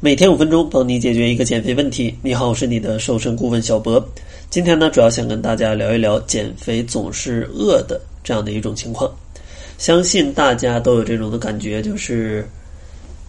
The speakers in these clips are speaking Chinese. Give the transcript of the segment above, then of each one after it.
每天五分钟，帮你解决一个减肥问题。你好，我是你的瘦身顾问小博。今天呢，主要想跟大家聊一聊减肥总是饿的这样的一种情况。相信大家都有这种的感觉，就是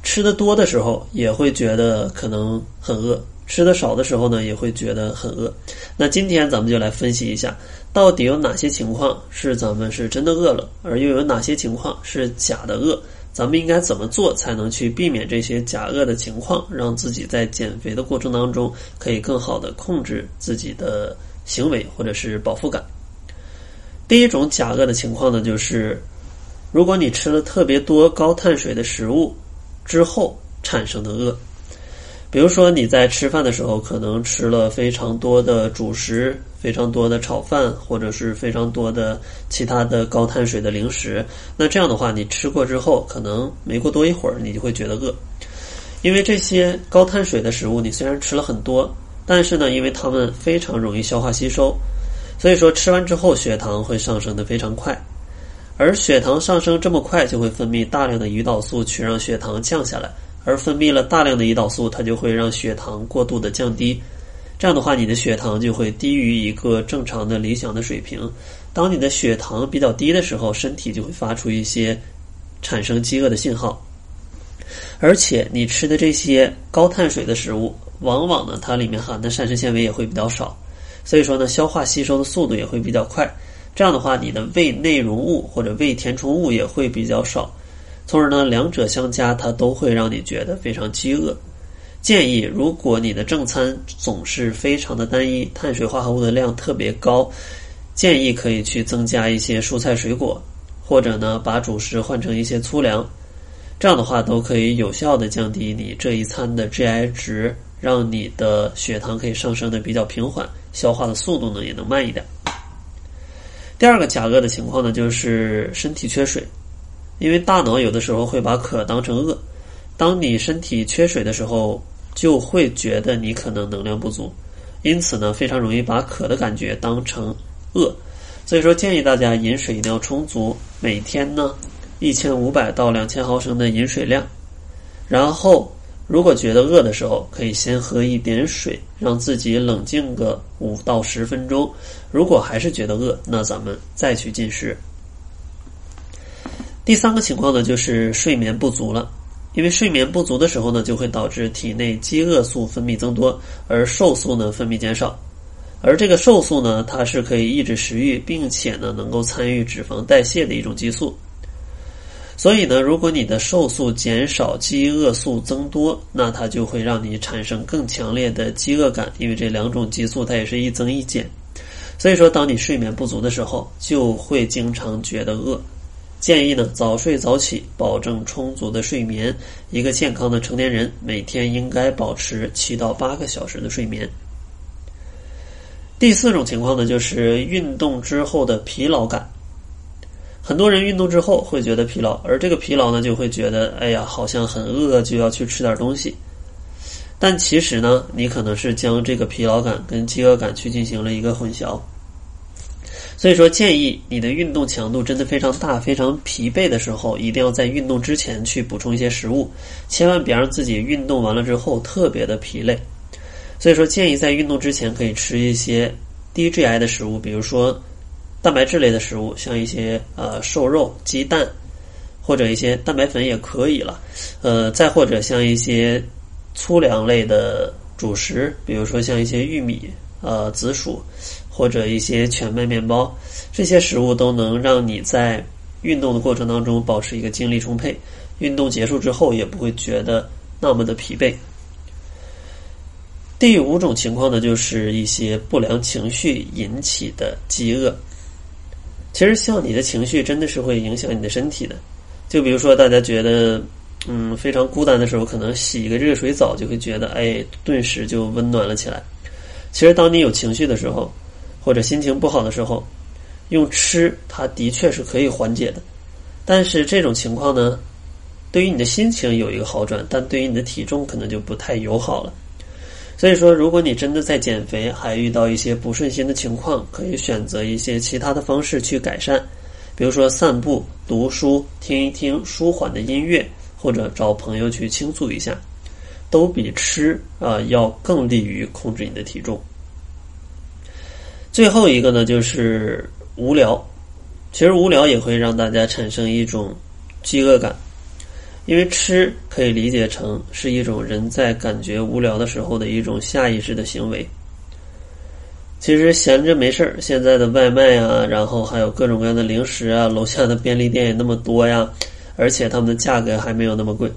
吃的多的时候也会觉得可能很饿，吃的少的时候呢也会觉得很饿。那今天咱们就来分析一下，到底有哪些情况是咱们是真的饿了，而又有哪些情况是假的饿。咱们应该怎么做才能去避免这些假饿的情况，让自己在减肥的过程当中可以更好的控制自己的行为或者是饱腹感？第一种假饿的情况呢，就是如果你吃了特别多高碳水的食物之后产生的饿。比如说你在吃饭的时候，可能吃了非常多的主食，非常多的炒饭，或者是非常多的其他的高碳水的零食。那这样的话，你吃过之后，可能没过多一会儿，你就会觉得饿，因为这些高碳水的食物，你虽然吃了很多，但是呢，因为它们非常容易消化吸收，所以说吃完之后血糖会上升的非常快，而血糖上升这么快，就会分泌大量的胰岛素去让血糖降下来。而分泌了大量的胰岛素，它就会让血糖过度的降低。这样的话，你的血糖就会低于一个正常的理想的水平。当你的血糖比较低的时候，身体就会发出一些产生饥饿的信号。而且，你吃的这些高碳水的食物，往往呢，它里面含的膳食纤维也会比较少，所以说呢，消化吸收的速度也会比较快。这样的话，你的胃内容物或者胃填充物也会比较少。从而呢，两者相加，它都会让你觉得非常饥饿。建议，如果你的正餐总是非常的单一，碳水化合物的量特别高，建议可以去增加一些蔬菜水果，或者呢，把主食换成一些粗粮。这样的话，都可以有效的降低你这一餐的 GI 值，让你的血糖可以上升的比较平缓，消化的速度呢也能慢一点。第二个假饿的情况呢，就是身体缺水。因为大脑有的时候会把渴当成饿，当你身体缺水的时候，就会觉得你可能能量不足，因此呢，非常容易把渴的感觉当成饿。所以说，建议大家饮水一定要充足，每天呢一千五百到两千毫升的饮水量。然后，如果觉得饿的时候，可以先喝一点水，让自己冷静个五到十分钟。如果还是觉得饿，那咱们再去进食。第三个情况呢，就是睡眠不足了。因为睡眠不足的时候呢，就会导致体内饥饿素分泌增多，而瘦素呢分泌减少。而这个瘦素呢，它是可以抑制食欲，并且呢能够参与脂肪代谢的一种激素。所以呢，如果你的瘦素减少，饥饿素增多，那它就会让你产生更强烈的饥饿感。因为这两种激素它也是一增一减。所以说，当你睡眠不足的时候，就会经常觉得饿。建议呢，早睡早起，保证充足的睡眠。一个健康的成年人每天应该保持七到八个小时的睡眠。第四种情况呢，就是运动之后的疲劳感。很多人运动之后会觉得疲劳，而这个疲劳呢，就会觉得哎呀，好像很饿，就要去吃点东西。但其实呢，你可能是将这个疲劳感跟饥饿感去进行了一个混淆。所以说，建议你的运动强度真的非常大、非常疲惫的时候，一定要在运动之前去补充一些食物，千万别让自己运动完了之后特别的疲累。所以说，建议在运动之前可以吃一些低 GI 的食物，比如说蛋白质类的食物，像一些呃瘦肉、鸡蛋，或者一些蛋白粉也可以了。呃，再或者像一些粗粮类的主食，比如说像一些玉米、呃紫薯。或者一些全麦面包，这些食物都能让你在运动的过程当中保持一个精力充沛，运动结束之后也不会觉得那么的疲惫。第五种情况呢，就是一些不良情绪引起的饥饿。其实像你的情绪真的是会影响你的身体的，就比如说大家觉得嗯非常孤单的时候，可能洗一个热水澡就会觉得哎顿时就温暖了起来。其实当你有情绪的时候，或者心情不好的时候，用吃它的确是可以缓解的，但是这种情况呢，对于你的心情有一个好转，但对于你的体重可能就不太友好了。所以说，如果你真的在减肥，还遇到一些不顺心的情况，可以选择一些其他的方式去改善，比如说散步、读书、听一听舒缓的音乐，或者找朋友去倾诉一下。都比吃啊要更利于控制你的体重。最后一个呢，就是无聊。其实无聊也会让大家产生一种饥饿感，因为吃可以理解成是一种人在感觉无聊的时候的一种下意识的行为。其实闲着没事儿，现在的外卖啊，然后还有各种各样的零食啊，楼下的便利店也那么多呀，而且他们的价格还没有那么贵。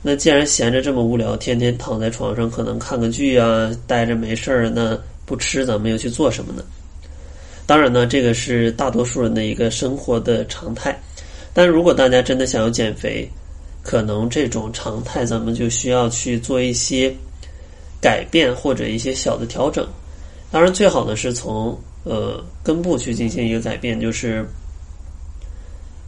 那既然闲着这么无聊，天天躺在床上可能看个剧啊，待着没事儿，那。不吃，咱们又去做什么呢？当然呢，这个是大多数人的一个生活的常态。但如果大家真的想要减肥，可能这种常态咱们就需要去做一些改变或者一些小的调整。当然，最好的是从呃根部去进行一个改变，就是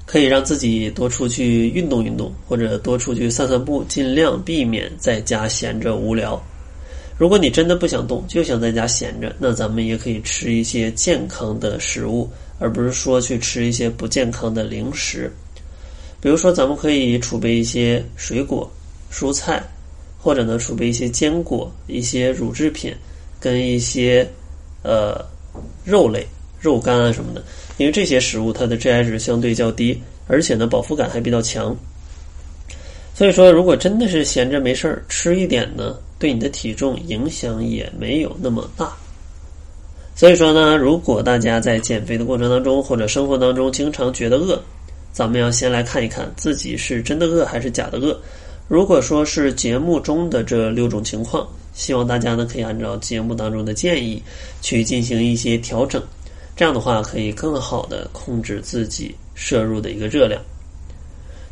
可以让自己多出去运动运动，或者多出去散散步，尽量避免在家闲着无聊。如果你真的不想动，就想在家闲着，那咱们也可以吃一些健康的食物，而不是说去吃一些不健康的零食。比如说，咱们可以储备一些水果、蔬菜，或者呢，储备一些坚果、一些乳制品，跟一些呃肉类、肉干啊什么的。因为这些食物它的 GI 值相对较低，而且呢，饱腹感还比较强。所以说，如果真的是闲着没事儿，吃一点呢。对你的体重影响也没有那么大，所以说呢，如果大家在减肥的过程当中或者生活当中经常觉得饿，咱们要先来看一看自己是真的饿还是假的饿。如果说是节目中的这六种情况，希望大家呢可以按照节目当中的建议去进行一些调整，这样的话可以更好的控制自己摄入的一个热量。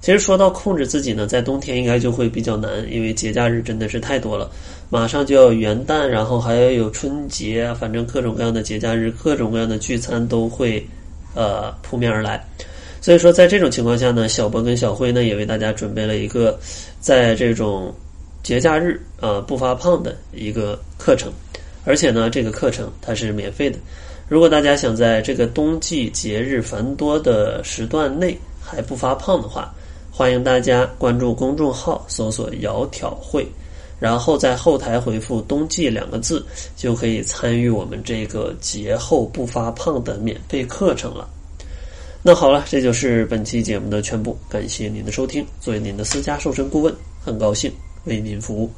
其实说到控制自己呢，在冬天应该就会比较难，因为节假日真的是太多了，马上就要元旦，然后还要有春节，反正各种各样的节假日，各种各样的聚餐都会呃扑面而来。所以说，在这种情况下呢，小博跟小辉呢也为大家准备了一个在这种节假日啊不发胖的一个课程，而且呢，这个课程它是免费的。如果大家想在这个冬季节日繁多的时段内还不发胖的话，欢迎大家关注公众号，搜索“窈窕会”，然后在后台回复“冬季”两个字，就可以参与我们这个节后不发胖的免费课程了。那好了，这就是本期节目的全部，感谢您的收听。作为您的私家瘦身顾问，很高兴为您服务。